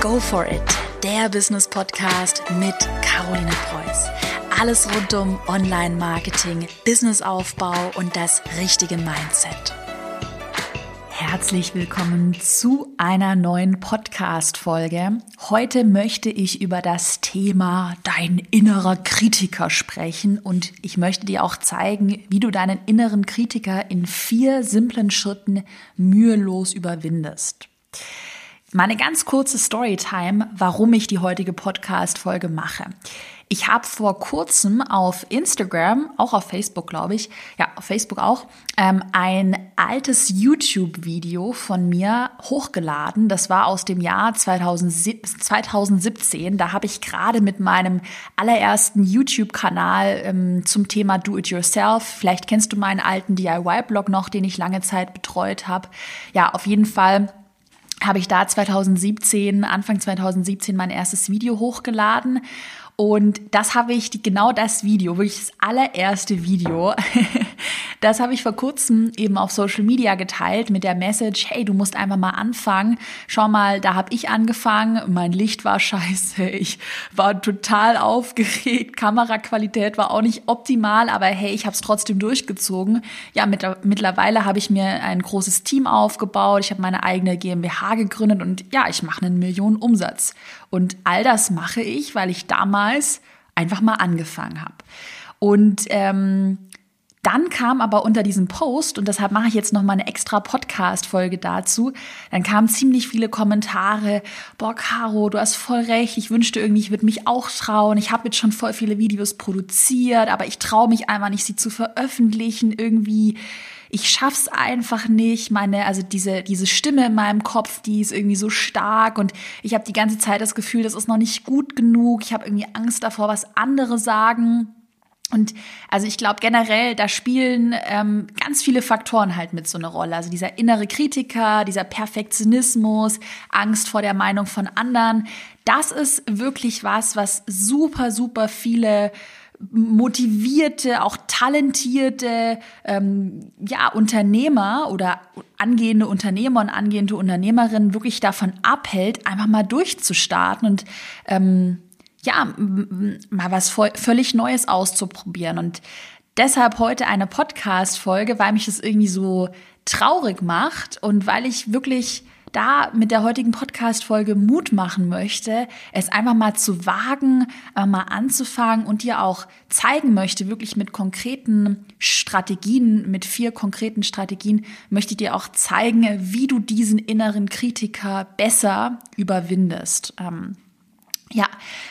Go for it, der Business Podcast mit Caroline Preuß. Alles rund um Online-Marketing, Businessaufbau und das richtige Mindset. Herzlich willkommen zu einer neuen Podcast-Folge. Heute möchte ich über das Thema dein innerer Kritiker sprechen und ich möchte dir auch zeigen, wie du deinen inneren Kritiker in vier simplen Schritten mühelos überwindest. Meine ganz kurze Storytime, warum ich die heutige Podcast-Folge mache. Ich habe vor kurzem auf Instagram, auch auf Facebook, glaube ich, ja, auf Facebook auch, ähm, ein altes YouTube-Video von mir hochgeladen. Das war aus dem Jahr 2017. Da habe ich gerade mit meinem allerersten YouTube-Kanal ähm, zum Thema Do-It-Yourself, vielleicht kennst du meinen alten DIY-Blog noch, den ich lange Zeit betreut habe. Ja, auf jeden Fall habe ich da 2017, Anfang 2017 mein erstes Video hochgeladen. Und das habe ich, genau das Video, wirklich das allererste Video, das habe ich vor kurzem eben auf Social Media geteilt mit der Message, hey, du musst einfach mal anfangen. Schau mal, da habe ich angefangen, mein Licht war scheiße, ich war total aufgeregt, Kameraqualität war auch nicht optimal, aber hey, ich habe es trotzdem durchgezogen. Ja, mit, mittlerweile habe ich mir ein großes Team aufgebaut, ich habe meine eigene GmbH gegründet und ja, ich mache einen Millionen Umsatz. Und all das mache ich, weil ich damals einfach mal angefangen habe. Und ähm, dann kam aber unter diesem Post, und deshalb mache ich jetzt noch mal eine extra Podcast-Folge dazu, dann kamen ziemlich viele Kommentare, boah, Caro, du hast voll recht, ich wünschte irgendwie, ich würde mich auch trauen, ich habe jetzt schon voll viele Videos produziert, aber ich traue mich einfach nicht, sie zu veröffentlichen, irgendwie ich schaff's einfach nicht. Meine, also diese, diese Stimme in meinem Kopf, die ist irgendwie so stark und ich habe die ganze Zeit das Gefühl, das ist noch nicht gut genug. Ich habe irgendwie Angst davor, was andere sagen. Und also ich glaube generell, da spielen ähm, ganz viele Faktoren halt mit so eine Rolle. Also dieser innere Kritiker, dieser Perfektionismus, Angst vor der Meinung von anderen. Das ist wirklich was, was super, super viele motivierte, auch talentierte ähm, ja, Unternehmer oder angehende Unternehmer und angehende Unternehmerinnen wirklich davon abhält, einfach mal durchzustarten und ähm, ja, mal was völlig Neues auszuprobieren. Und deshalb heute eine Podcast-Folge, weil mich das irgendwie so traurig macht und weil ich wirklich da mit der heutigen Podcast-Folge Mut machen möchte, es einfach mal zu wagen, äh, mal anzufangen und dir auch zeigen möchte, wirklich mit konkreten Strategien, mit vier konkreten Strategien, möchte ich dir auch zeigen, wie du diesen inneren Kritiker besser überwindest. Ja,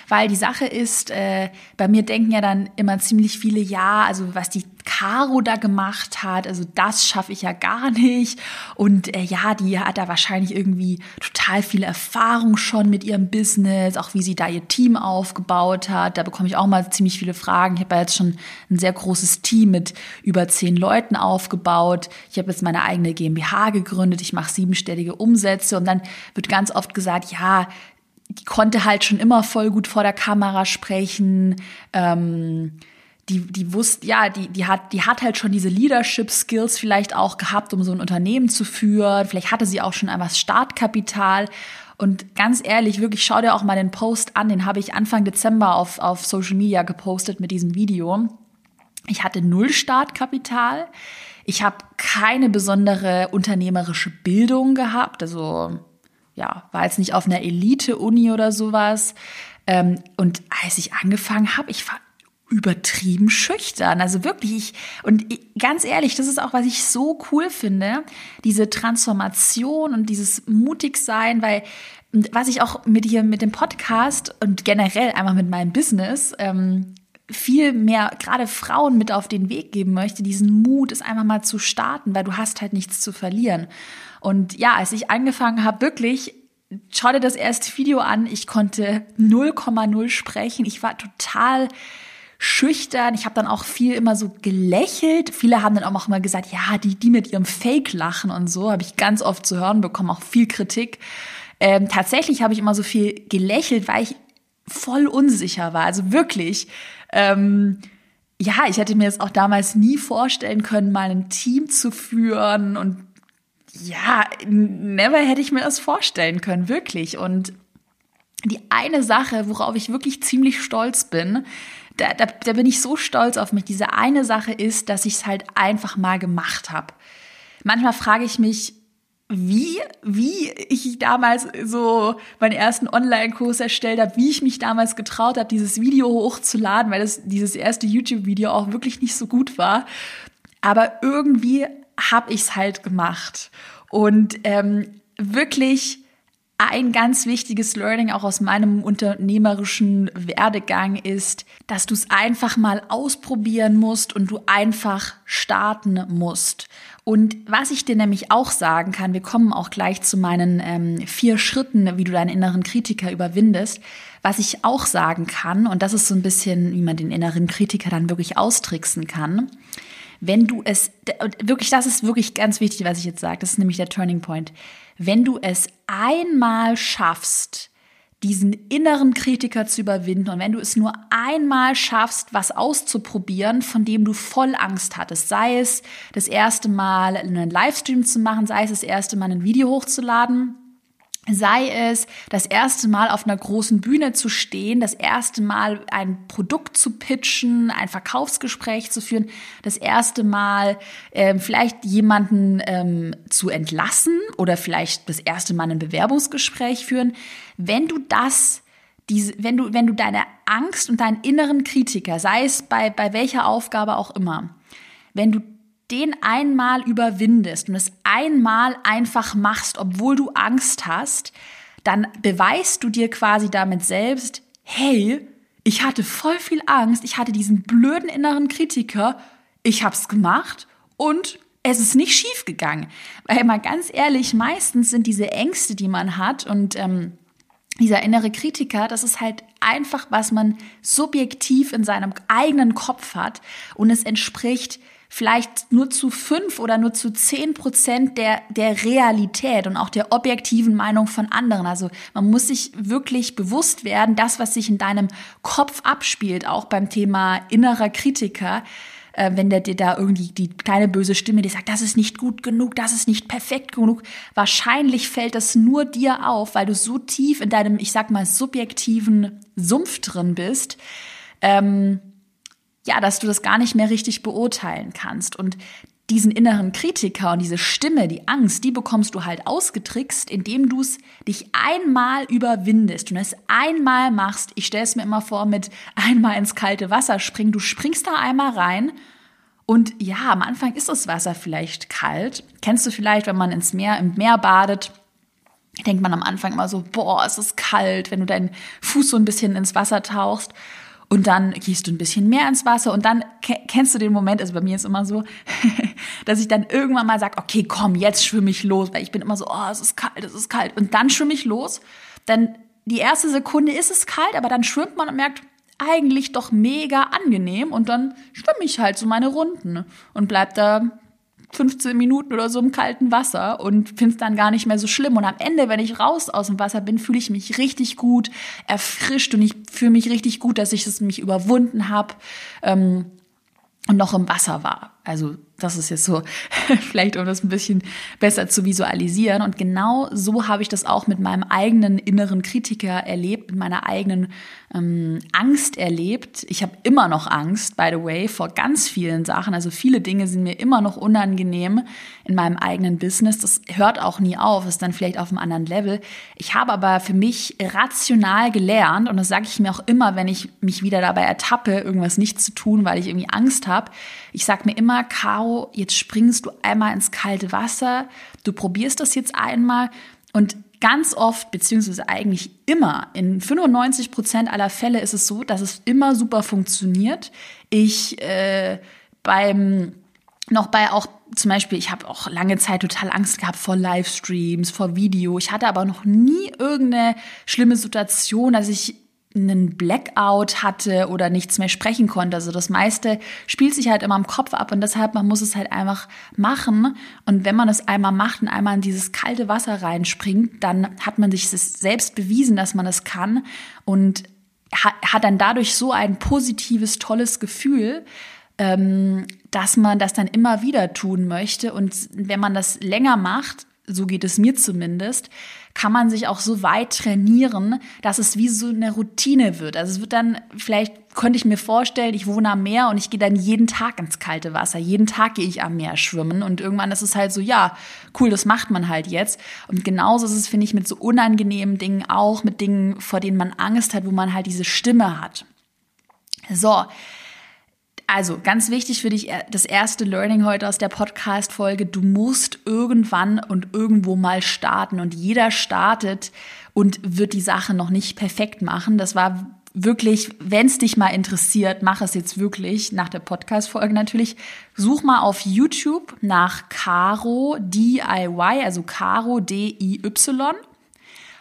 weil die Sache ist, äh, bei mir denken ja dann immer ziemlich viele, ja, also was die Caro da gemacht hat, also das schaffe ich ja gar nicht. Und äh, ja, die hat da wahrscheinlich irgendwie total viel Erfahrung schon mit ihrem Business, auch wie sie da ihr Team aufgebaut hat. Da bekomme ich auch mal ziemlich viele Fragen. Ich habe ja jetzt schon ein sehr großes Team mit über zehn Leuten aufgebaut. Ich habe jetzt meine eigene GmbH gegründet. Ich mache siebenstellige Umsätze und dann wird ganz oft gesagt, ja, die konnte halt schon immer voll gut vor der Kamera sprechen. Ähm, die, die wusste, ja, die, die hat, die hat halt schon diese Leadership Skills vielleicht auch gehabt, um so ein Unternehmen zu führen. Vielleicht hatte sie auch schon einmal Startkapital. Und ganz ehrlich, wirklich, schau dir auch mal den Post an. Den habe ich Anfang Dezember auf, auf Social Media gepostet mit diesem Video. Ich hatte null Startkapital. Ich habe keine besondere unternehmerische Bildung gehabt. Also ja, war jetzt nicht auf einer Elite-Uni oder sowas. Ähm, und als ich angefangen habe, ich war übertrieben schüchtern. Also wirklich, ich, und ich, ganz ehrlich, das ist auch, was ich so cool finde, diese Transformation und dieses Mutigsein, weil was ich auch mit hier mit dem Podcast und generell einfach mit meinem Business ähm, viel mehr gerade Frauen mit auf den Weg geben möchte, diesen Mut, es einfach mal zu starten, weil du hast halt nichts zu verlieren. Und ja, als ich angefangen habe, wirklich, schau dir das erste Video an, ich konnte 0,0 sprechen. Ich war total schüchtern. Ich habe dann auch viel immer so gelächelt. Viele haben dann auch immer gesagt, ja, die, die mit ihrem Fake-Lachen und so, habe ich ganz oft zu hören bekommen, auch viel Kritik. Ähm, tatsächlich habe ich immer so viel gelächelt, weil ich voll unsicher war. Also wirklich. Ähm, ja, ich hätte mir jetzt auch damals nie vorstellen können, mal ein Team zu führen und ja, never hätte ich mir das vorstellen können, wirklich. Und die eine Sache, worauf ich wirklich ziemlich stolz bin, da, da, da bin ich so stolz auf mich. Diese eine Sache ist, dass ich es halt einfach mal gemacht habe. Manchmal frage ich mich, wie, wie ich damals so meinen ersten Online-Kurs erstellt habe, wie ich mich damals getraut habe, dieses Video hochzuladen, weil das dieses erste YouTube-Video auch wirklich nicht so gut war. Aber irgendwie habe ich es halt gemacht. Und ähm, wirklich ein ganz wichtiges Learning auch aus meinem unternehmerischen Werdegang ist, dass du es einfach mal ausprobieren musst und du einfach starten musst. Und was ich dir nämlich auch sagen kann, wir kommen auch gleich zu meinen ähm, vier Schritten, wie du deinen inneren Kritiker überwindest. Was ich auch sagen kann, und das ist so ein bisschen, wie man den inneren Kritiker dann wirklich austricksen kann, wenn du es, wirklich, das ist wirklich ganz wichtig, was ich jetzt sage, das ist nämlich der Turning Point. Wenn du es einmal schaffst, diesen inneren Kritiker zu überwinden und wenn du es nur einmal schaffst, was auszuprobieren, von dem du voll Angst hattest, sei es das erste Mal einen Livestream zu machen, sei es das erste Mal ein Video hochzuladen, sei es das erste Mal auf einer großen Bühne zu stehen, das erste Mal ein Produkt zu pitchen, ein Verkaufsgespräch zu führen, das erste Mal ähm, vielleicht jemanden ähm, zu entlassen oder vielleicht das erste Mal ein Bewerbungsgespräch führen. Wenn du das diese, wenn du, wenn du deine Angst und deinen inneren Kritiker, sei es bei, bei welcher Aufgabe auch immer, wenn du den einmal überwindest und es einmal einfach machst, obwohl du Angst hast, dann beweist du dir quasi damit selbst, hey, ich hatte voll viel Angst, ich hatte diesen blöden inneren Kritiker, ich hab's gemacht und es ist nicht schief gegangen. Weil mal ganz ehrlich, meistens sind diese Ängste, die man hat und ähm, dieser innere Kritiker, das ist halt einfach, was man subjektiv in seinem eigenen Kopf hat und es entspricht vielleicht nur zu fünf oder nur zu zehn Prozent der, der Realität und auch der objektiven Meinung von anderen. Also man muss sich wirklich bewusst werden, das, was sich in deinem Kopf abspielt, auch beim Thema innerer Kritiker, äh, wenn der dir da irgendwie die kleine böse Stimme, die sagt, das ist nicht gut genug, das ist nicht perfekt genug, wahrscheinlich fällt das nur dir auf, weil du so tief in deinem, ich sag mal, subjektiven Sumpf drin bist. Ähm, ja, dass du das gar nicht mehr richtig beurteilen kannst. Und diesen inneren Kritiker und diese Stimme, die Angst, die bekommst du halt ausgetrickst, indem du es dich einmal überwindest und es einmal machst. Ich stelle es mir immer vor mit einmal ins kalte Wasser springen. Du springst da einmal rein und ja, am Anfang ist das Wasser vielleicht kalt. Kennst du vielleicht, wenn man ins Meer, im Meer badet, denkt man am Anfang immer so, boah, es ist kalt, wenn du deinen Fuß so ein bisschen ins Wasser tauchst. Und dann gießt du ein bisschen mehr ins Wasser und dann kennst du den Moment, also bei mir ist immer so, dass ich dann irgendwann mal sage, okay, komm, jetzt schwimme ich los, weil ich bin immer so, oh, es ist kalt, es ist kalt. Und dann schwimme ich los. Dann die erste Sekunde ist es kalt, aber dann schwimmt man und merkt, eigentlich doch mega angenehm und dann schwimme ich halt so meine Runden und bleib da 15 Minuten oder so im kalten Wasser und finde es dann gar nicht mehr so schlimm. Und am Ende, wenn ich raus aus dem Wasser bin, fühle ich mich richtig gut, erfrischt und ich fühle mich richtig gut, dass ich es mich überwunden habe ähm, und noch im Wasser war. Also das ist jetzt so, vielleicht um das ein bisschen besser zu visualisieren. Und genau so habe ich das auch mit meinem eigenen inneren Kritiker erlebt, mit meiner eigenen ähm, Angst erlebt. Ich habe immer noch Angst, by the way, vor ganz vielen Sachen. Also viele Dinge sind mir immer noch unangenehm in meinem eigenen Business. Das hört auch nie auf, ist dann vielleicht auf einem anderen Level. Ich habe aber für mich rational gelernt, und das sage ich mir auch immer, wenn ich mich wieder dabei ertappe, irgendwas nicht zu tun, weil ich irgendwie Angst habe. Ich sage mir immer, Caro, jetzt springst du einmal ins kalte Wasser, du probierst das jetzt einmal und ganz oft, beziehungsweise eigentlich immer, in 95 Prozent aller Fälle ist es so, dass es immer super funktioniert. Ich äh, beim noch bei auch zum Beispiel, ich habe auch lange Zeit total Angst gehabt vor Livestreams, vor Video. Ich hatte aber noch nie irgendeine schlimme Situation, dass ich einen Blackout hatte oder nichts mehr sprechen konnte. Also das meiste spielt sich halt immer im Kopf ab und deshalb man muss es halt einfach machen. Und wenn man es einmal macht und einmal in dieses kalte Wasser reinspringt, dann hat man sich selbst bewiesen, dass man es kann und hat dann dadurch so ein positives, tolles Gefühl, ähm, dass man das dann immer wieder tun möchte. Und wenn man das länger macht, so geht es mir zumindest, kann man sich auch so weit trainieren, dass es wie so eine Routine wird. Also es wird dann, vielleicht könnte ich mir vorstellen, ich wohne am Meer und ich gehe dann jeden Tag ins kalte Wasser. Jeden Tag gehe ich am Meer schwimmen und irgendwann ist es halt so, ja, cool, das macht man halt jetzt. Und genauso ist es, finde ich, mit so unangenehmen Dingen auch, mit Dingen, vor denen man Angst hat, wo man halt diese Stimme hat. So, also ganz wichtig für dich, äh, das erste Learning heute aus der Podcast-Folge. Du musst irgendwann und irgendwo mal starten und jeder startet und wird die Sache noch nicht perfekt machen. Das war wirklich, wenn es dich mal interessiert, mach es jetzt wirklich nach der Podcast-Folge natürlich. Such mal auf YouTube nach Caro DIY, also Caro D-I-Y.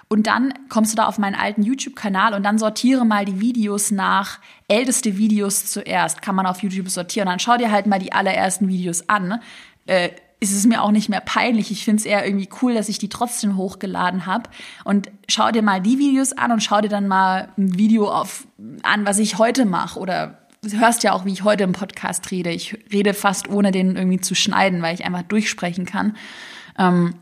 Und dann kommst du da auf meinen alten YouTube-Kanal und dann sortiere mal die Videos nach älteste Videos zuerst. Kann man auf YouTube sortieren. Dann schau dir halt mal die allerersten Videos an. Äh, ist es mir auch nicht mehr peinlich. Ich finde es eher irgendwie cool, dass ich die trotzdem hochgeladen habe. Und schau dir mal die Videos an und schau dir dann mal ein Video auf, an, was ich heute mache. Oder du hörst ja auch, wie ich heute im Podcast rede. Ich rede fast ohne den irgendwie zu schneiden, weil ich einfach durchsprechen kann. Ähm,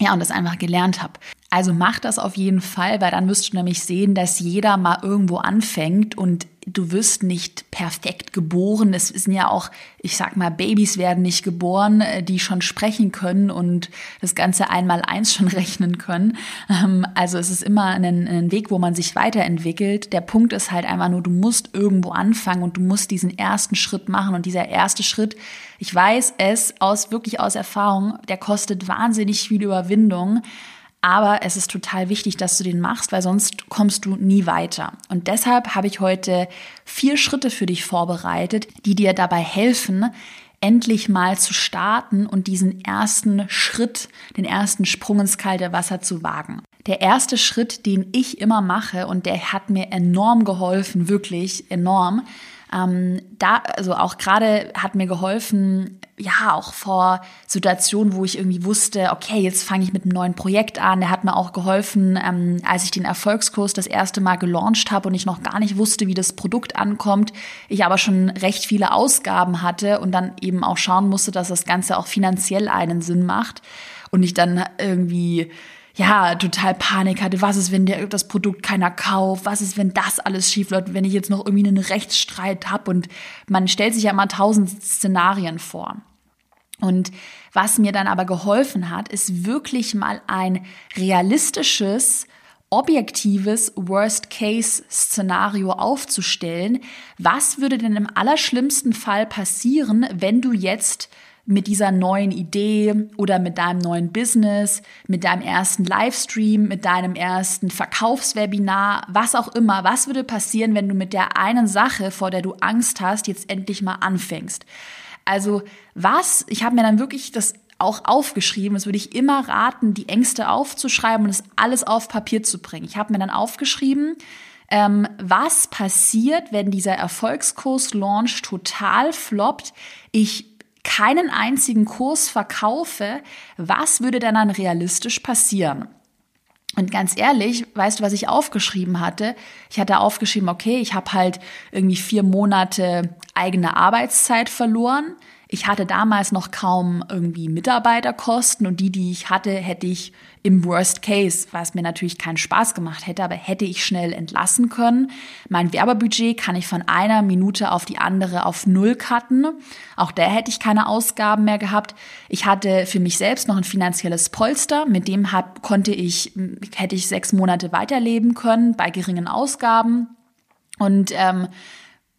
ja, und das einfach gelernt habe. Also mach das auf jeden Fall, weil dann wirst du nämlich sehen, dass jeder mal irgendwo anfängt und du wirst nicht perfekt geboren. Es sind ja auch, ich sag mal, Babys werden nicht geboren, äh, die schon sprechen können und das Ganze einmal eins schon rechnen können. Ähm, also es ist immer ein, ein Weg, wo man sich weiterentwickelt. Der Punkt ist halt einfach nur, du musst irgendwo anfangen und du musst diesen ersten Schritt machen und dieser erste Schritt, ich weiß es aus, wirklich aus Erfahrung, der kostet wahnsinnig viel Überwindung. Aber es ist total wichtig, dass du den machst, weil sonst kommst du nie weiter. Und deshalb habe ich heute vier Schritte für dich vorbereitet, die dir dabei helfen, endlich mal zu starten und diesen ersten Schritt, den ersten Sprung ins kalte Wasser zu wagen. Der erste Schritt, den ich immer mache und der hat mir enorm geholfen, wirklich enorm, ähm, da, also auch gerade hat mir geholfen, ja, auch vor Situationen, wo ich irgendwie wusste, okay, jetzt fange ich mit einem neuen Projekt an. Der hat mir auch geholfen, ähm, als ich den Erfolgskurs das erste Mal gelauncht habe und ich noch gar nicht wusste, wie das Produkt ankommt. Ich aber schon recht viele Ausgaben hatte und dann eben auch schauen musste, dass das Ganze auch finanziell einen Sinn macht und ich dann irgendwie ja, total Panik hatte. Was ist, wenn der, das Produkt keiner kauft? Was ist, wenn das alles schief läuft? Wenn ich jetzt noch irgendwie einen Rechtsstreit habe? Und man stellt sich ja mal tausend Szenarien vor. Und was mir dann aber geholfen hat, ist wirklich mal ein realistisches, objektives Worst-Case-Szenario aufzustellen. Was würde denn im allerschlimmsten Fall passieren, wenn du jetzt mit dieser neuen Idee oder mit deinem neuen Business, mit deinem ersten Livestream, mit deinem ersten Verkaufswebinar, was auch immer, was würde passieren, wenn du mit der einen Sache, vor der du Angst hast, jetzt endlich mal anfängst? Also was, ich habe mir dann wirklich das auch aufgeschrieben, das würde ich immer raten, die Ängste aufzuschreiben und es alles auf Papier zu bringen. Ich habe mir dann aufgeschrieben, ähm, was passiert, wenn dieser Erfolgskurs-Launch total floppt, ich keinen einzigen Kurs verkaufe, was würde denn dann realistisch passieren? Und ganz ehrlich, weißt du, was ich aufgeschrieben hatte? Ich hatte aufgeschrieben, okay, ich habe halt irgendwie vier Monate eigene Arbeitszeit verloren. Ich hatte damals noch kaum irgendwie Mitarbeiterkosten und die, die ich hatte, hätte ich im Worst Case, was mir natürlich keinen Spaß gemacht hätte, aber hätte ich schnell entlassen können. Mein Werbebudget kann ich von einer Minute auf die andere auf Null cutten. Auch da hätte ich keine Ausgaben mehr gehabt. Ich hatte für mich selbst noch ein finanzielles Polster, mit dem hab, konnte ich, hätte ich sechs Monate weiterleben können bei geringen Ausgaben. Und ähm,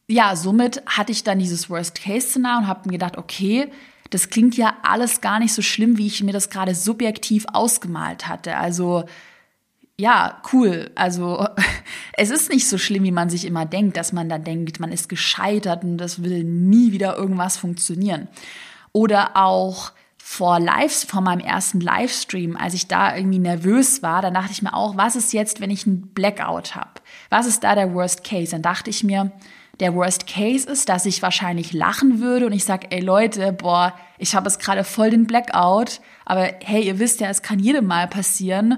ja, somit hatte ich dann dieses Worst-Case-Szenario und habe mir gedacht, okay, das klingt ja alles gar nicht so schlimm, wie ich mir das gerade subjektiv ausgemalt hatte. Also ja, cool. Also es ist nicht so schlimm, wie man sich immer denkt, dass man dann denkt, man ist gescheitert und das will nie wieder irgendwas funktionieren. Oder auch vor Lives, vor meinem ersten Livestream, als ich da irgendwie nervös war, dann dachte ich mir auch, was ist jetzt, wenn ich einen Blackout habe? Was ist da der Worst Case? Dann dachte ich mir, der Worst Case ist, dass ich wahrscheinlich lachen würde und ich sage, ey Leute, boah, ich habe es gerade voll den Blackout, aber hey, ihr wisst ja, es kann jedem Mal passieren.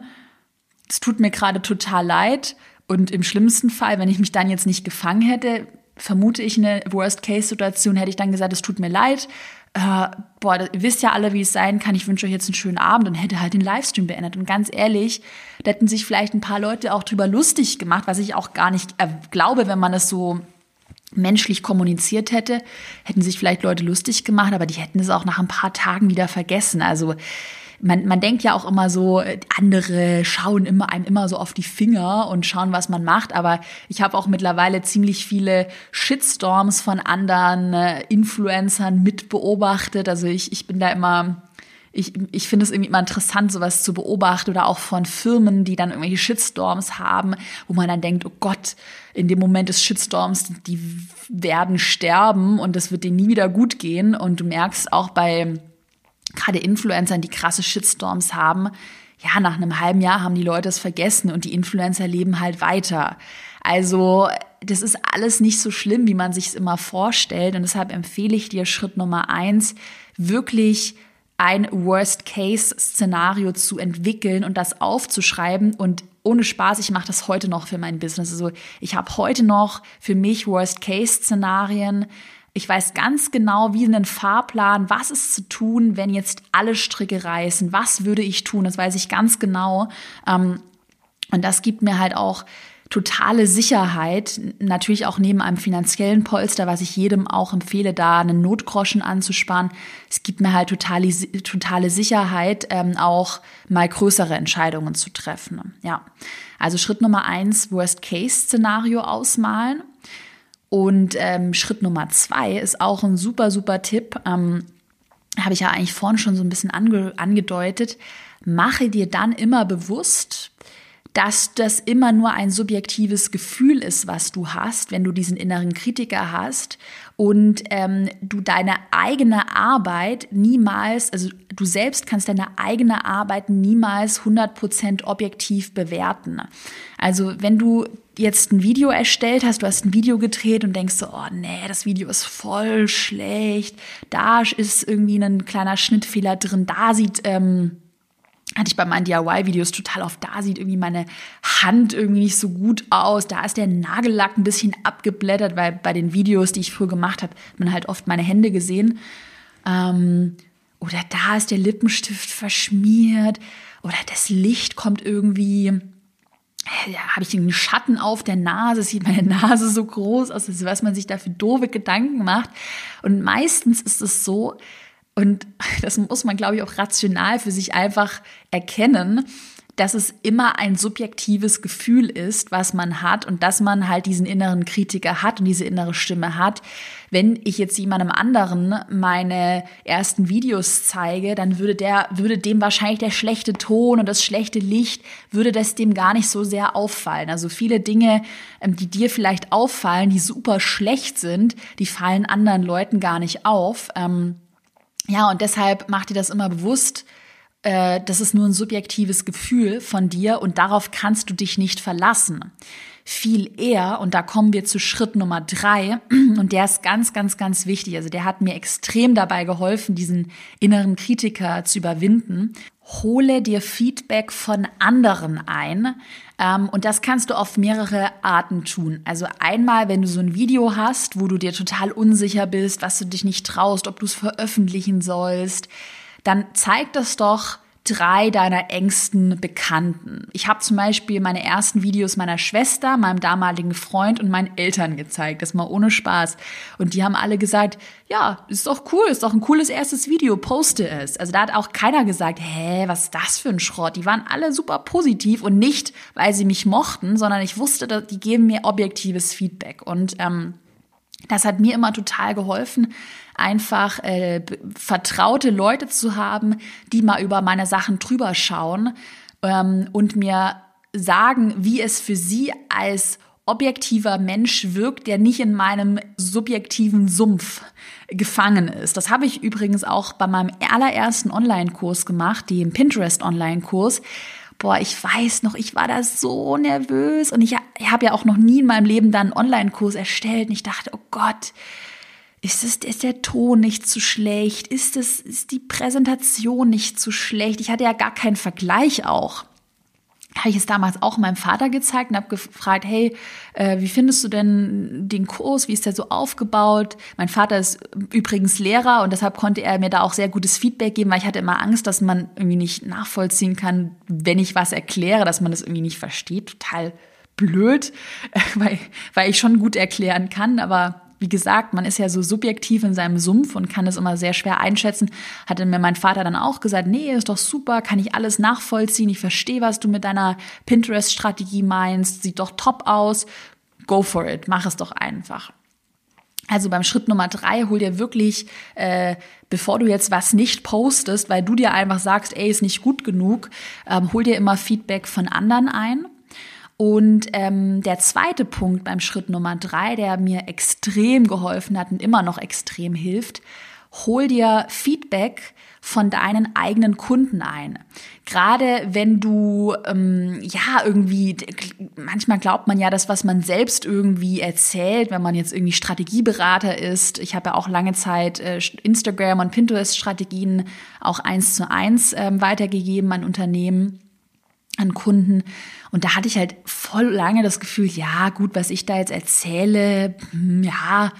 Es tut mir gerade total leid und im schlimmsten Fall, wenn ich mich dann jetzt nicht gefangen hätte, vermute ich eine Worst-Case-Situation, hätte ich dann gesagt, es tut mir leid, äh, boah, ihr wisst ja alle, wie es sein kann, ich wünsche euch jetzt einen schönen Abend und hätte halt den Livestream beendet. Und ganz ehrlich, da hätten sich vielleicht ein paar Leute auch drüber lustig gemacht, was ich auch gar nicht äh, glaube, wenn man es so menschlich kommuniziert hätte, hätten sich vielleicht Leute lustig gemacht, aber die hätten es auch nach ein paar Tagen wieder vergessen. Also man, man denkt ja auch immer so, andere schauen immer einem immer so auf die Finger und schauen, was man macht. Aber ich habe auch mittlerweile ziemlich viele Shitstorms von anderen äh, Influencern mit beobachtet. Also ich, ich bin da immer ich, ich finde es irgendwie immer interessant, sowas zu beobachten oder auch von Firmen, die dann irgendwelche Shitstorms haben, wo man dann denkt, oh Gott, in dem Moment des Shitstorms, die werden sterben und es wird denen nie wieder gut gehen. Und du merkst auch bei gerade Influencern, die krasse Shitstorms haben, ja, nach einem halben Jahr haben die Leute es vergessen und die Influencer leben halt weiter. Also, das ist alles nicht so schlimm, wie man sich es immer vorstellt. Und deshalb empfehle ich dir Schritt Nummer eins, wirklich ein Worst-Case-Szenario zu entwickeln und das aufzuschreiben. Und ohne Spaß, ich mache das heute noch für mein Business. Also ich habe heute noch für mich Worst-Case-Szenarien ich weiß ganz genau, wie einen Fahrplan, was ist zu tun, wenn jetzt alle Stricke reißen, was würde ich tun, das weiß ich ganz genau. Ähm, und das gibt mir halt auch totale Sicherheit, natürlich auch neben einem finanziellen Polster, was ich jedem auch empfehle, da einen Notgroschen anzusparen. Es gibt mir halt totale, totale Sicherheit, ähm, auch mal größere Entscheidungen zu treffen. Ja, also Schritt Nummer eins, Worst-Case-Szenario ausmalen. Und ähm, Schritt Nummer zwei ist auch ein super, super Tipp. Ähm, Habe ich ja eigentlich vorhin schon so ein bisschen ange angedeutet. Mache dir dann immer bewusst, dass das immer nur ein subjektives Gefühl ist, was du hast, wenn du diesen inneren Kritiker hast und ähm, du deine eigene Arbeit niemals, also du selbst kannst deine eigene Arbeit niemals 100% objektiv bewerten. Also wenn du jetzt ein Video erstellt hast, du hast ein Video gedreht und denkst so, oh nee, das Video ist voll schlecht, da ist irgendwie ein kleiner Schnittfehler drin, da sieht, ähm, hatte ich bei meinen DIY-Videos total oft, da sieht irgendwie meine Hand irgendwie nicht so gut aus, da ist der Nagellack ein bisschen abgeblättert, weil bei den Videos, die ich früher gemacht habe, man halt oft meine Hände gesehen. Ähm, oder da ist der Lippenstift verschmiert, oder das Licht kommt irgendwie ja, habe ich einen Schatten auf der Nase, sieht meine Nase so groß aus, also was man sich da für doofe Gedanken macht. Und meistens ist es so, und das muss man, glaube ich, auch rational für sich einfach erkennen, dass es immer ein subjektives Gefühl ist, was man hat und dass man halt diesen inneren Kritiker hat und diese innere Stimme hat. Wenn ich jetzt jemandem anderen meine ersten Videos zeige, dann würde der, würde dem wahrscheinlich der schlechte Ton und das schlechte Licht, würde das dem gar nicht so sehr auffallen. Also viele Dinge, ähm, die dir vielleicht auffallen, die super schlecht sind, die fallen anderen Leuten gar nicht auf. Ähm, ja, und deshalb mach dir das immer bewusst, äh, das ist nur ein subjektives Gefühl von dir und darauf kannst du dich nicht verlassen. Viel eher, und da kommen wir zu Schritt Nummer drei, und der ist ganz, ganz, ganz wichtig. Also der hat mir extrem dabei geholfen, diesen inneren Kritiker zu überwinden. Hole dir Feedback von anderen ein. Ähm, und das kannst du auf mehrere Arten tun. Also einmal, wenn du so ein Video hast, wo du dir total unsicher bist, was du dich nicht traust, ob du es veröffentlichen sollst, dann zeig das doch drei deiner engsten Bekannten. Ich habe zum Beispiel meine ersten Videos meiner Schwester, meinem damaligen Freund und meinen Eltern gezeigt. Das mal ohne Spaß. Und die haben alle gesagt, ja, ist doch cool, ist doch ein cooles erstes Video, poste es. Also da hat auch keiner gesagt, hä, was ist das für ein Schrott? Die waren alle super positiv und nicht, weil sie mich mochten, sondern ich wusste, die geben mir objektives Feedback. Und ähm, das hat mir immer total geholfen, einfach äh, vertraute Leute zu haben, die mal über meine Sachen drüber schauen ähm, und mir sagen, wie es für sie als objektiver Mensch wirkt, der nicht in meinem subjektiven Sumpf gefangen ist. Das habe ich übrigens auch bei meinem allerersten Online-Kurs gemacht, dem Pinterest-Online-Kurs. Boah, ich weiß noch, ich war da so nervös und ich, ich habe ja auch noch nie in meinem Leben dann einen Online-Kurs erstellt und ich dachte, oh Gott, ist, es, ist der Ton nicht zu schlecht? Ist, es, ist die Präsentation nicht zu schlecht? Ich hatte ja gar keinen Vergleich auch. Habe ich es damals auch meinem Vater gezeigt und habe gefragt, hey, äh, wie findest du denn den Kurs? Wie ist der so aufgebaut? Mein Vater ist übrigens Lehrer und deshalb konnte er mir da auch sehr gutes Feedback geben, weil ich hatte immer Angst, dass man irgendwie nicht nachvollziehen kann, wenn ich was erkläre, dass man das irgendwie nicht versteht. Total blöd, weil, weil ich schon gut erklären kann, aber wie gesagt, man ist ja so subjektiv in seinem Sumpf und kann es immer sehr schwer einschätzen. Hatte mir mein Vater dann auch gesagt, nee, ist doch super, kann ich alles nachvollziehen, ich verstehe, was du mit deiner Pinterest-Strategie meinst, sieht doch top aus, go for it, mach es doch einfach. Also beim Schritt Nummer drei, hol dir wirklich, äh, bevor du jetzt was nicht postest, weil du dir einfach sagst, ey, ist nicht gut genug, ähm, hol dir immer Feedback von anderen ein und ähm, der zweite Punkt beim Schritt Nummer drei, der mir extrem geholfen hat und immer noch extrem hilft, hol dir Feedback von deinen eigenen Kunden ein. Gerade wenn du ähm, ja irgendwie, manchmal glaubt man ja, das, was man selbst irgendwie erzählt, wenn man jetzt irgendwie Strategieberater ist. Ich habe ja auch lange Zeit äh, Instagram und Pinterest-Strategien auch eins zu eins ähm, weitergegeben an Unternehmen an Kunden. Und da hatte ich halt voll lange das Gefühl, ja, gut, was ich da jetzt erzähle, hm, ja,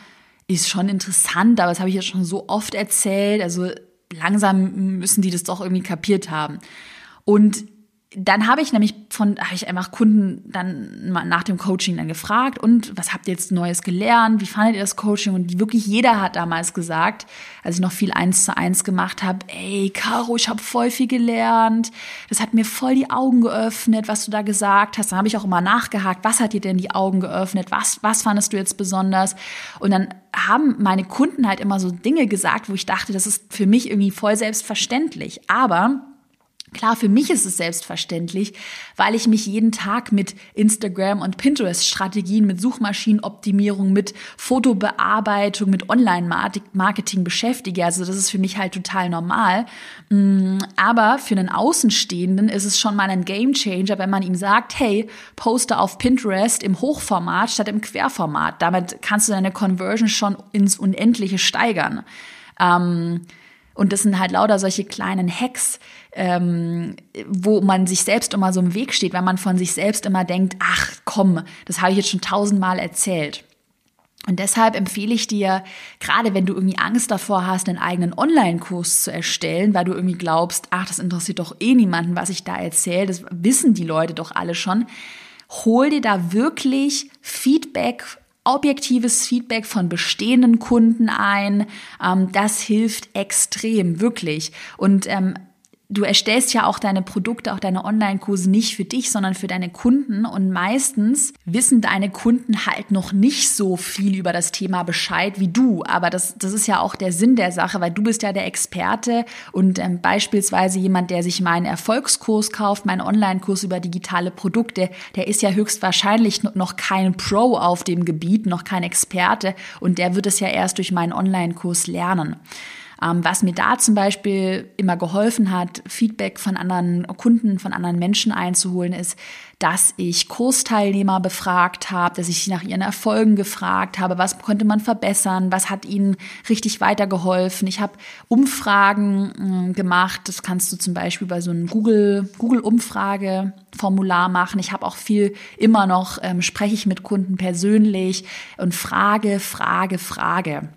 ist schon interessant, aber das habe ich jetzt schon so oft erzählt. Also langsam müssen die das doch irgendwie kapiert haben. Und dann habe ich nämlich von, habe ich einfach Kunden dann nach dem Coaching dann gefragt und was habt ihr jetzt Neues gelernt? Wie fandet ihr das Coaching? Und wirklich jeder hat damals gesagt, als ich noch viel eins zu eins gemacht habe, ey, Caro, ich habe voll viel gelernt. Das hat mir voll die Augen geöffnet, was du da gesagt hast. Dann habe ich auch immer nachgehakt, was hat dir denn die Augen geöffnet? Was, was fandest du jetzt besonders? Und dann haben meine Kunden halt immer so Dinge gesagt, wo ich dachte, das ist für mich irgendwie voll selbstverständlich. Aber Klar, für mich ist es selbstverständlich, weil ich mich jeden Tag mit Instagram und Pinterest-Strategien, mit Suchmaschinenoptimierung, mit Fotobearbeitung, mit Online-Marketing beschäftige. Also das ist für mich halt total normal. Mm, aber für einen Außenstehenden ist es schon mal ein Gamechanger, wenn man ihm sagt, hey, poste auf Pinterest im Hochformat statt im Querformat. Damit kannst du deine Conversion schon ins Unendliche steigern. Ähm, und das sind halt lauter solche kleinen Hacks, ähm, wo man sich selbst immer so im Weg steht, weil man von sich selbst immer denkt, ach komm, das habe ich jetzt schon tausendmal erzählt. Und deshalb empfehle ich dir, gerade wenn du irgendwie Angst davor hast, einen eigenen Online-Kurs zu erstellen, weil du irgendwie glaubst, ach, das interessiert doch eh niemanden, was ich da erzähle, das wissen die Leute doch alle schon, hol dir da wirklich Feedback objektives Feedback von bestehenden Kunden ein. Ähm, das hilft extrem, wirklich. Und ähm, du erstellst ja auch deine Produkte, auch deine Online-Kurse nicht für dich, sondern für deine Kunden. Und meistens wissen deine Kunden halt noch nicht so viel über das Thema Bescheid wie du. Aber das, das ist ja auch der Sinn der Sache, weil du bist ja der Experte und ähm, beispielsweise jemand, der sich meinen Erfolgskurs kauft, meinen Online-Kurs über digitale Produkte, der ist ja höchstwahrscheinlich noch kein Pro auf dem Gebiet, noch kein Experte und der wird es ja erst durch meinen Online-Kurs lernen. Ähm, was mir da zum Beispiel immer geholfen hat, Feedback von anderen Kunden, von anderen Menschen einzuholen, ist, dass ich Kursteilnehmer befragt habe, dass ich nach ihren Erfolgen gefragt habe, was konnte man verbessern, was hat ihnen richtig weitergeholfen. Ich habe Umfragen äh, gemacht, das kannst du zum Beispiel bei so einem Google, Google-Umfrage Formular machen. Ich habe auch viel immer noch, ähm, spreche ich mit Kunden persönlich und frage, frage, frage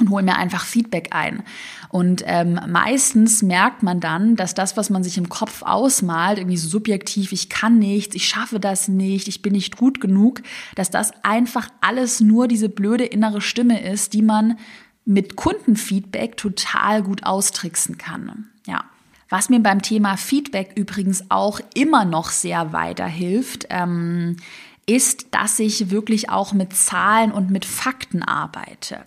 und hole mir einfach Feedback ein. Und ähm, meistens merkt man dann, dass das, was man sich im Kopf ausmalt, irgendwie so subjektiv, ich kann nichts, ich schaffe das nicht, ich bin nicht gut genug, dass das einfach alles nur diese blöde innere Stimme ist, die man mit Kundenfeedback total gut austricksen kann. Ja. Was mir beim Thema Feedback übrigens auch immer noch sehr weiterhilft, ähm, ist, dass ich wirklich auch mit Zahlen und mit Fakten arbeite.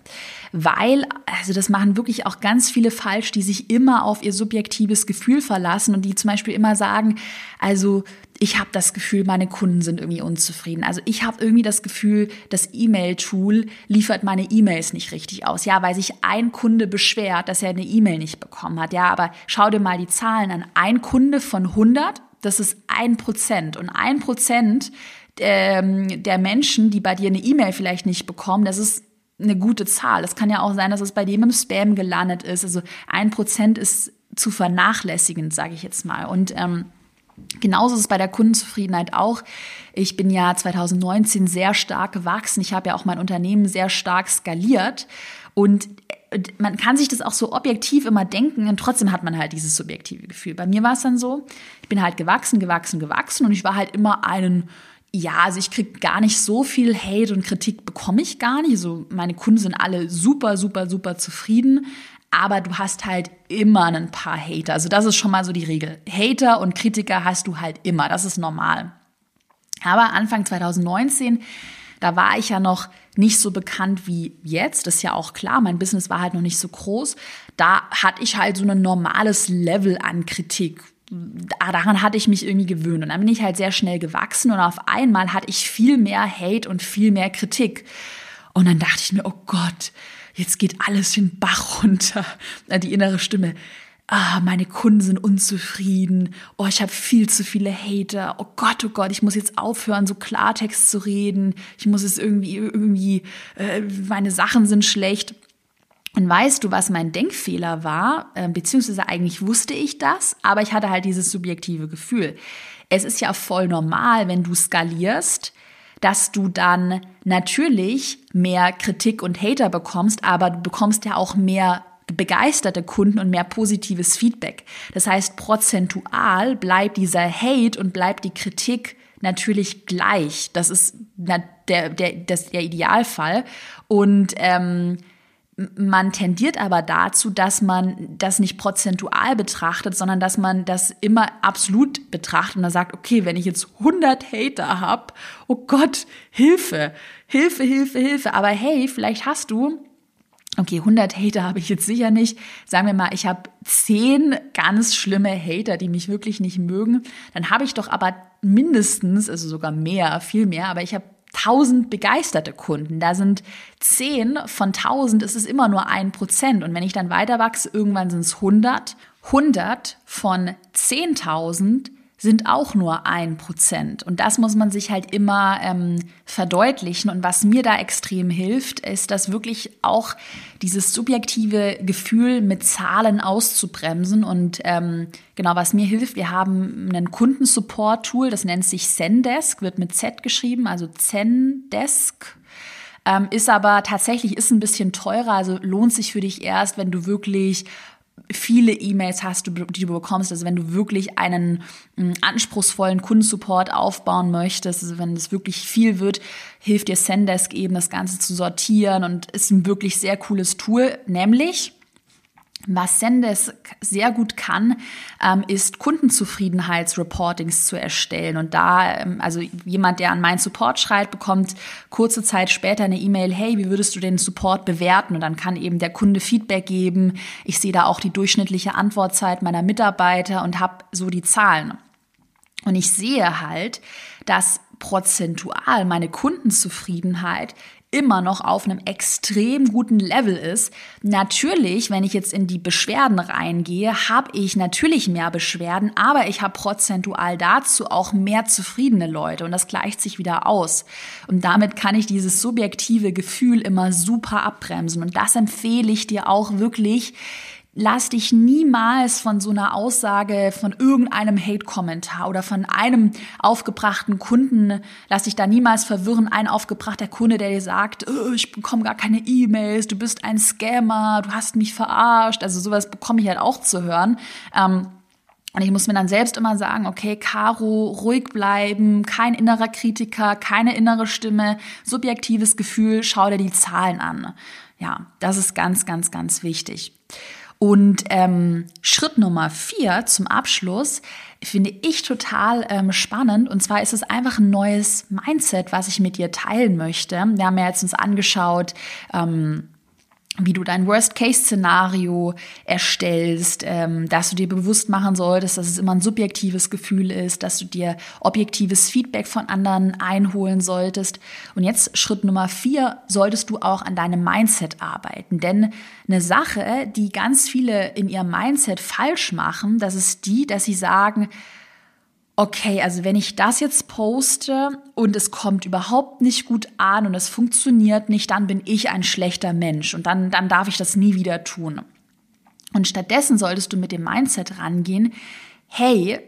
Weil, also das machen wirklich auch ganz viele falsch, die sich immer auf ihr subjektives Gefühl verlassen und die zum Beispiel immer sagen, also ich habe das Gefühl, meine Kunden sind irgendwie unzufrieden. Also ich habe irgendwie das Gefühl, das E-Mail-Tool liefert meine E-Mails nicht richtig aus. Ja, weil sich ein Kunde beschwert, dass er eine E-Mail nicht bekommen hat. Ja, aber schau dir mal die Zahlen an. Ein Kunde von 100, das ist ein Prozent. Und ein Prozent ähm, der Menschen, die bei dir eine E-Mail vielleicht nicht bekommen, das ist eine gute Zahl. Es kann ja auch sein, dass es bei dem im Spam gelandet ist. Also ein Prozent ist zu vernachlässigen, sage ich jetzt mal. Und ähm, Genauso ist es bei der Kundenzufriedenheit auch. Ich bin ja 2019 sehr stark gewachsen. Ich habe ja auch mein Unternehmen sehr stark skaliert. Und man kann sich das auch so objektiv immer denken und trotzdem hat man halt dieses subjektive Gefühl. Bei mir war es dann so, ich bin halt gewachsen, gewachsen, gewachsen und ich war halt immer einen, ja, also ich kriege gar nicht so viel Hate und Kritik bekomme ich gar nicht. So meine Kunden sind alle super, super, super zufrieden. Aber du hast halt immer ein paar Hater. Also das ist schon mal so die Regel. Hater und Kritiker hast du halt immer. Das ist normal. Aber Anfang 2019 da war ich ja noch nicht so bekannt wie jetzt. Das ist ja auch klar. Mein Business war halt noch nicht so groß. Da hatte ich halt so ein normales Level an Kritik. Daran hatte ich mich irgendwie gewöhnt. Und dann bin ich halt sehr schnell gewachsen und auf einmal hatte ich viel mehr Hate und viel mehr Kritik. Und dann dachte ich mir, oh Gott, jetzt geht alles den Bach runter. Die innere Stimme ah, meine Kunden sind unzufrieden, oh, ich habe viel zu viele Hater, oh Gott, oh Gott, ich muss jetzt aufhören, so Klartext zu reden, ich muss es irgendwie, irgendwie, äh, meine Sachen sind schlecht. Und weißt du, was mein Denkfehler war? Äh, beziehungsweise eigentlich wusste ich das, aber ich hatte halt dieses subjektive Gefühl. Es ist ja voll normal, wenn du skalierst, dass du dann natürlich mehr Kritik und Hater bekommst, aber du bekommst ja auch mehr begeisterte Kunden und mehr positives Feedback. Das heißt, prozentual bleibt dieser Hate und bleibt die Kritik natürlich gleich. Das ist der, der, das, der Idealfall. Und ähm, man tendiert aber dazu, dass man das nicht prozentual betrachtet, sondern dass man das immer absolut betrachtet und dann sagt, okay, wenn ich jetzt 100 Hater habe, oh Gott, Hilfe, Hilfe, Hilfe, Hilfe. Aber hey, vielleicht hast du Okay, 100 Hater habe ich jetzt sicher nicht. Sagen wir mal, ich habe 10 ganz schlimme Hater, die mich wirklich nicht mögen. Dann habe ich doch aber mindestens, also sogar mehr, viel mehr, aber ich habe 1000 begeisterte Kunden. Da sind 10 von 1000, ist es immer nur ein Prozent. Und wenn ich dann weiter wachse, irgendwann sind es 100. 100 von 10.000 sind auch nur ein Prozent. Und das muss man sich halt immer ähm, verdeutlichen. Und was mir da extrem hilft, ist, dass wirklich auch dieses subjektive Gefühl mit Zahlen auszubremsen. Und ähm, genau, was mir hilft, wir haben einen Kundensupport-Tool, das nennt sich Zendesk, wird mit Z geschrieben, also Zendesk. Ähm, ist aber tatsächlich ist ein bisschen teurer, also lohnt sich für dich erst, wenn du wirklich viele E-Mails hast, du, die du bekommst. Also wenn du wirklich einen m, anspruchsvollen Kundensupport aufbauen möchtest, also wenn es wirklich viel wird, hilft dir Sendesk eben, das Ganze zu sortieren und ist ein wirklich sehr cooles Tool, nämlich was Sendes sehr gut kann, ähm, ist Kundenzufriedenheitsreportings zu erstellen. Und da, ähm, also jemand, der an meinen Support schreibt, bekommt kurze Zeit später eine E-Mail, hey, wie würdest du den Support bewerten? Und dann kann eben der Kunde Feedback geben. Ich sehe da auch die durchschnittliche Antwortzeit meiner Mitarbeiter und habe so die Zahlen. Und ich sehe halt, dass prozentual meine Kundenzufriedenheit immer noch auf einem extrem guten Level ist. Natürlich, wenn ich jetzt in die Beschwerden reingehe, habe ich natürlich mehr Beschwerden, aber ich habe prozentual dazu auch mehr zufriedene Leute und das gleicht sich wieder aus. Und damit kann ich dieses subjektive Gefühl immer super abbremsen und das empfehle ich dir auch wirklich lass dich niemals von so einer Aussage, von irgendeinem Hate-Kommentar oder von einem aufgebrachten Kunden, lass dich da niemals verwirren. Ein aufgebrachter Kunde, der dir sagt, oh, ich bekomme gar keine E-Mails, du bist ein Scammer, du hast mich verarscht. Also sowas bekomme ich halt auch zu hören. Ähm, und ich muss mir dann selbst immer sagen, okay, Caro, ruhig bleiben, kein innerer Kritiker, keine innere Stimme, subjektives Gefühl, schau dir die Zahlen an. Ja, das ist ganz, ganz, ganz wichtig. Und ähm, Schritt Nummer vier zum Abschluss finde ich total ähm, spannend. Und zwar ist es einfach ein neues Mindset, was ich mit dir teilen möchte. Wir haben ja jetzt uns angeschaut, ähm, wie du dein Worst-Case-Szenario erstellst, ähm, dass du dir bewusst machen solltest, dass es immer ein subjektives Gefühl ist, dass du dir objektives Feedback von anderen einholen solltest. Und jetzt Schritt Nummer vier, solltest du auch an deinem Mindset arbeiten. Denn eine Sache, die ganz viele in ihrem Mindset falsch machen, das ist die, dass sie sagen, okay, also wenn ich das jetzt poste und es kommt überhaupt nicht gut an und es funktioniert nicht, dann bin ich ein schlechter Mensch und dann, dann darf ich das nie wieder tun. Und stattdessen solltest du mit dem Mindset rangehen, hey,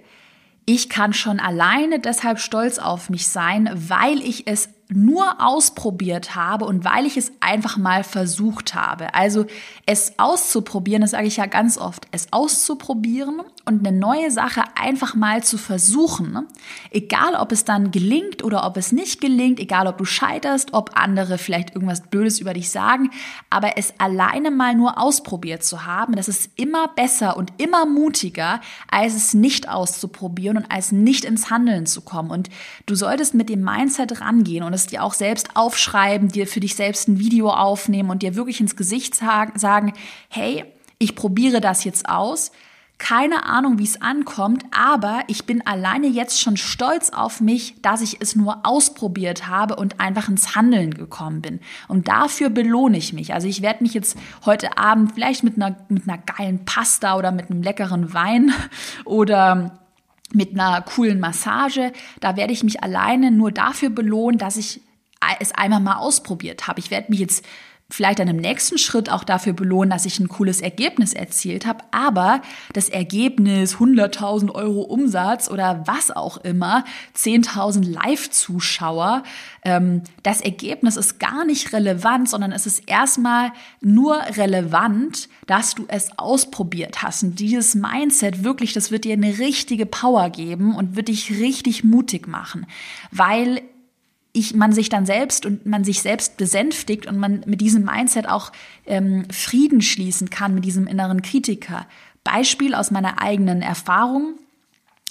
ich kann schon alleine deshalb stolz auf mich sein, weil ich es nur ausprobiert habe und weil ich es einfach mal versucht habe. Also es auszuprobieren, das sage ich ja ganz oft, es auszuprobieren und eine neue Sache einfach mal zu versuchen. Ne? Egal, ob es dann gelingt oder ob es nicht gelingt, egal, ob du scheiterst, ob andere vielleicht irgendwas Blödes über dich sagen, aber es alleine mal nur ausprobiert zu haben, das ist immer besser und immer mutiger, als es nicht auszuprobieren und als nicht ins Handeln zu kommen. Und du solltest mit dem Mindset rangehen und es dir auch selbst aufschreiben, dir für dich selbst ein Video aufnehmen und dir wirklich ins Gesicht sagen, hey, ich probiere das jetzt aus. Keine Ahnung, wie es ankommt, aber ich bin alleine jetzt schon stolz auf mich, dass ich es nur ausprobiert habe und einfach ins Handeln gekommen bin. Und dafür belohne ich mich. Also ich werde mich jetzt heute Abend vielleicht mit einer, mit einer geilen Pasta oder mit einem leckeren Wein oder mit einer coolen Massage. Da werde ich mich alleine nur dafür belohnen, dass ich es einmal mal ausprobiert habe. Ich werde mich jetzt vielleicht dann im nächsten Schritt auch dafür belohnen, dass ich ein cooles Ergebnis erzielt habe. Aber das Ergebnis 100.000 Euro Umsatz oder was auch immer, 10.000 Live-Zuschauer, ähm, das Ergebnis ist gar nicht relevant, sondern es ist erstmal nur relevant, dass du es ausprobiert hast. Und dieses Mindset wirklich, das wird dir eine richtige Power geben und wird dich richtig mutig machen, weil ich, man sich dann selbst und man sich selbst besänftigt und man mit diesem Mindset auch ähm, Frieden schließen kann mit diesem inneren Kritiker. Beispiel aus meiner eigenen Erfahrung.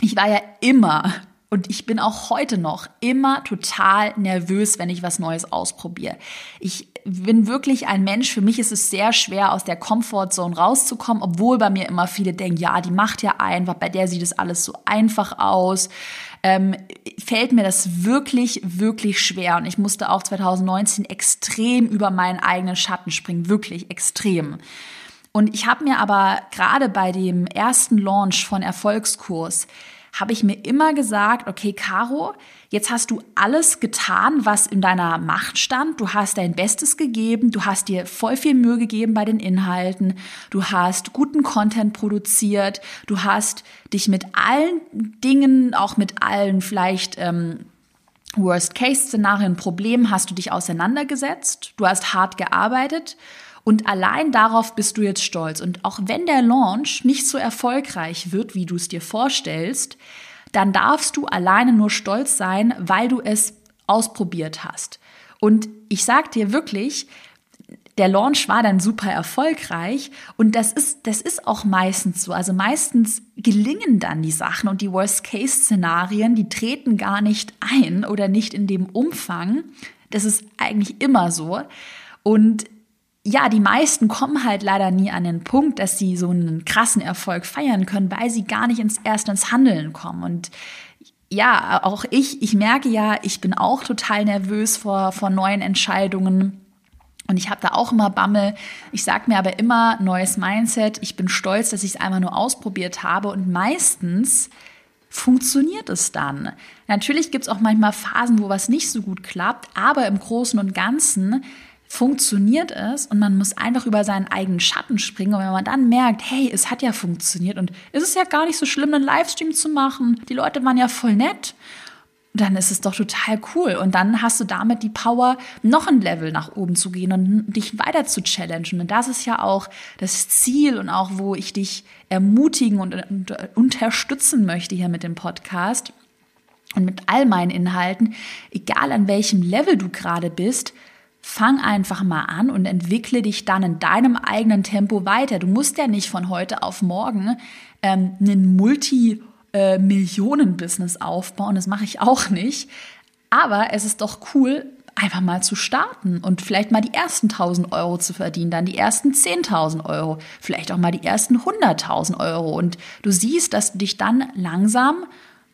Ich war ja immer und ich bin auch heute noch immer total nervös, wenn ich was Neues ausprobiere. Ich bin wirklich ein Mensch, für mich ist es sehr schwer, aus der Comfortzone rauszukommen, obwohl bei mir immer viele denken, ja, die macht ja einfach, bei der sieht es alles so einfach aus. Ähm, fällt mir das wirklich, wirklich schwer. Und ich musste auch 2019 extrem über meinen eigenen Schatten springen, wirklich extrem. Und ich habe mir aber gerade bei dem ersten Launch von Erfolgskurs habe ich mir immer gesagt, okay, Caro, jetzt hast du alles getan, was in deiner Macht stand. Du hast dein Bestes gegeben, du hast dir voll viel Mühe gegeben bei den Inhalten, du hast guten Content produziert, du hast dich mit allen Dingen, auch mit allen vielleicht ähm, Worst-Case-Szenarien, Problemen, hast du dich auseinandergesetzt, du hast hart gearbeitet und allein darauf bist du jetzt stolz. Und auch wenn der Launch nicht so erfolgreich wird, wie du es dir vorstellst, dann darfst du alleine nur stolz sein, weil du es ausprobiert hast. Und ich sag dir wirklich, der Launch war dann super erfolgreich und das ist, das ist auch meistens so. Also meistens gelingen dann die Sachen und die Worst-Case-Szenarien, die treten gar nicht ein oder nicht in dem Umfang. Das ist eigentlich immer so. Und ja, die meisten kommen halt leider nie an den Punkt, dass sie so einen krassen Erfolg feiern können, weil sie gar nicht ins erst ins Handeln kommen. Und ja, auch ich, ich merke ja, ich bin auch total nervös vor, vor neuen Entscheidungen. Und ich habe da auch immer Bammel. Ich sage mir aber immer neues Mindset. Ich bin stolz, dass ich es einmal nur ausprobiert habe. Und meistens funktioniert es dann. Natürlich gibt es auch manchmal Phasen, wo was nicht so gut klappt, aber im Großen und Ganzen funktioniert es und man muss einfach über seinen eigenen Schatten springen. Und wenn man dann merkt, hey, es hat ja funktioniert und es ist ja gar nicht so schlimm, einen Livestream zu machen, die Leute waren ja voll nett, dann ist es doch total cool. Und dann hast du damit die Power, noch ein Level nach oben zu gehen und dich weiter zu challengen. Und das ist ja auch das Ziel und auch, wo ich dich ermutigen und, und unterstützen möchte hier mit dem Podcast und mit all meinen Inhalten, egal an welchem Level du gerade bist, Fang einfach mal an und entwickle dich dann in deinem eigenen Tempo weiter. Du musst ja nicht von heute auf morgen ähm, einen Multi-Millionen-Business äh, aufbauen. Das mache ich auch nicht. Aber es ist doch cool, einfach mal zu starten und vielleicht mal die ersten 1000 Euro zu verdienen, dann die ersten 10.000 Euro, vielleicht auch mal die ersten 100.000 Euro. Und du siehst, dass du dich dann langsam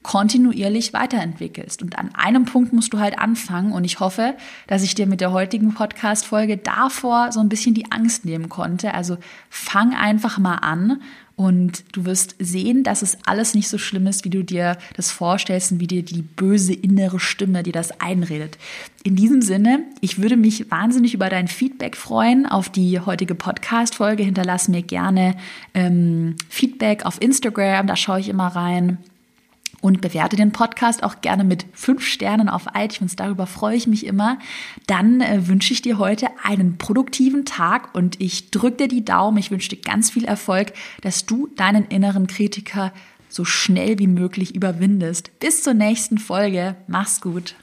kontinuierlich weiterentwickelst. Und an einem Punkt musst du halt anfangen. Und ich hoffe, dass ich dir mit der heutigen Podcast-Folge davor so ein bisschen die Angst nehmen konnte. Also fang einfach mal an und du wirst sehen, dass es alles nicht so schlimm ist, wie du dir das vorstellst und wie dir die böse innere Stimme dir das einredet. In diesem Sinne, ich würde mich wahnsinnig über dein Feedback freuen auf die heutige Podcast-Folge. Hinterlass mir gerne ähm, Feedback auf Instagram, da schaue ich immer rein und bewerte den Podcast auch gerne mit fünf Sternen auf iTunes. Darüber freue ich mich immer. Dann äh, wünsche ich dir heute einen produktiven Tag und ich drücke dir die Daumen. Ich wünsche dir ganz viel Erfolg, dass du deinen inneren Kritiker so schnell wie möglich überwindest. Bis zur nächsten Folge. Mach's gut.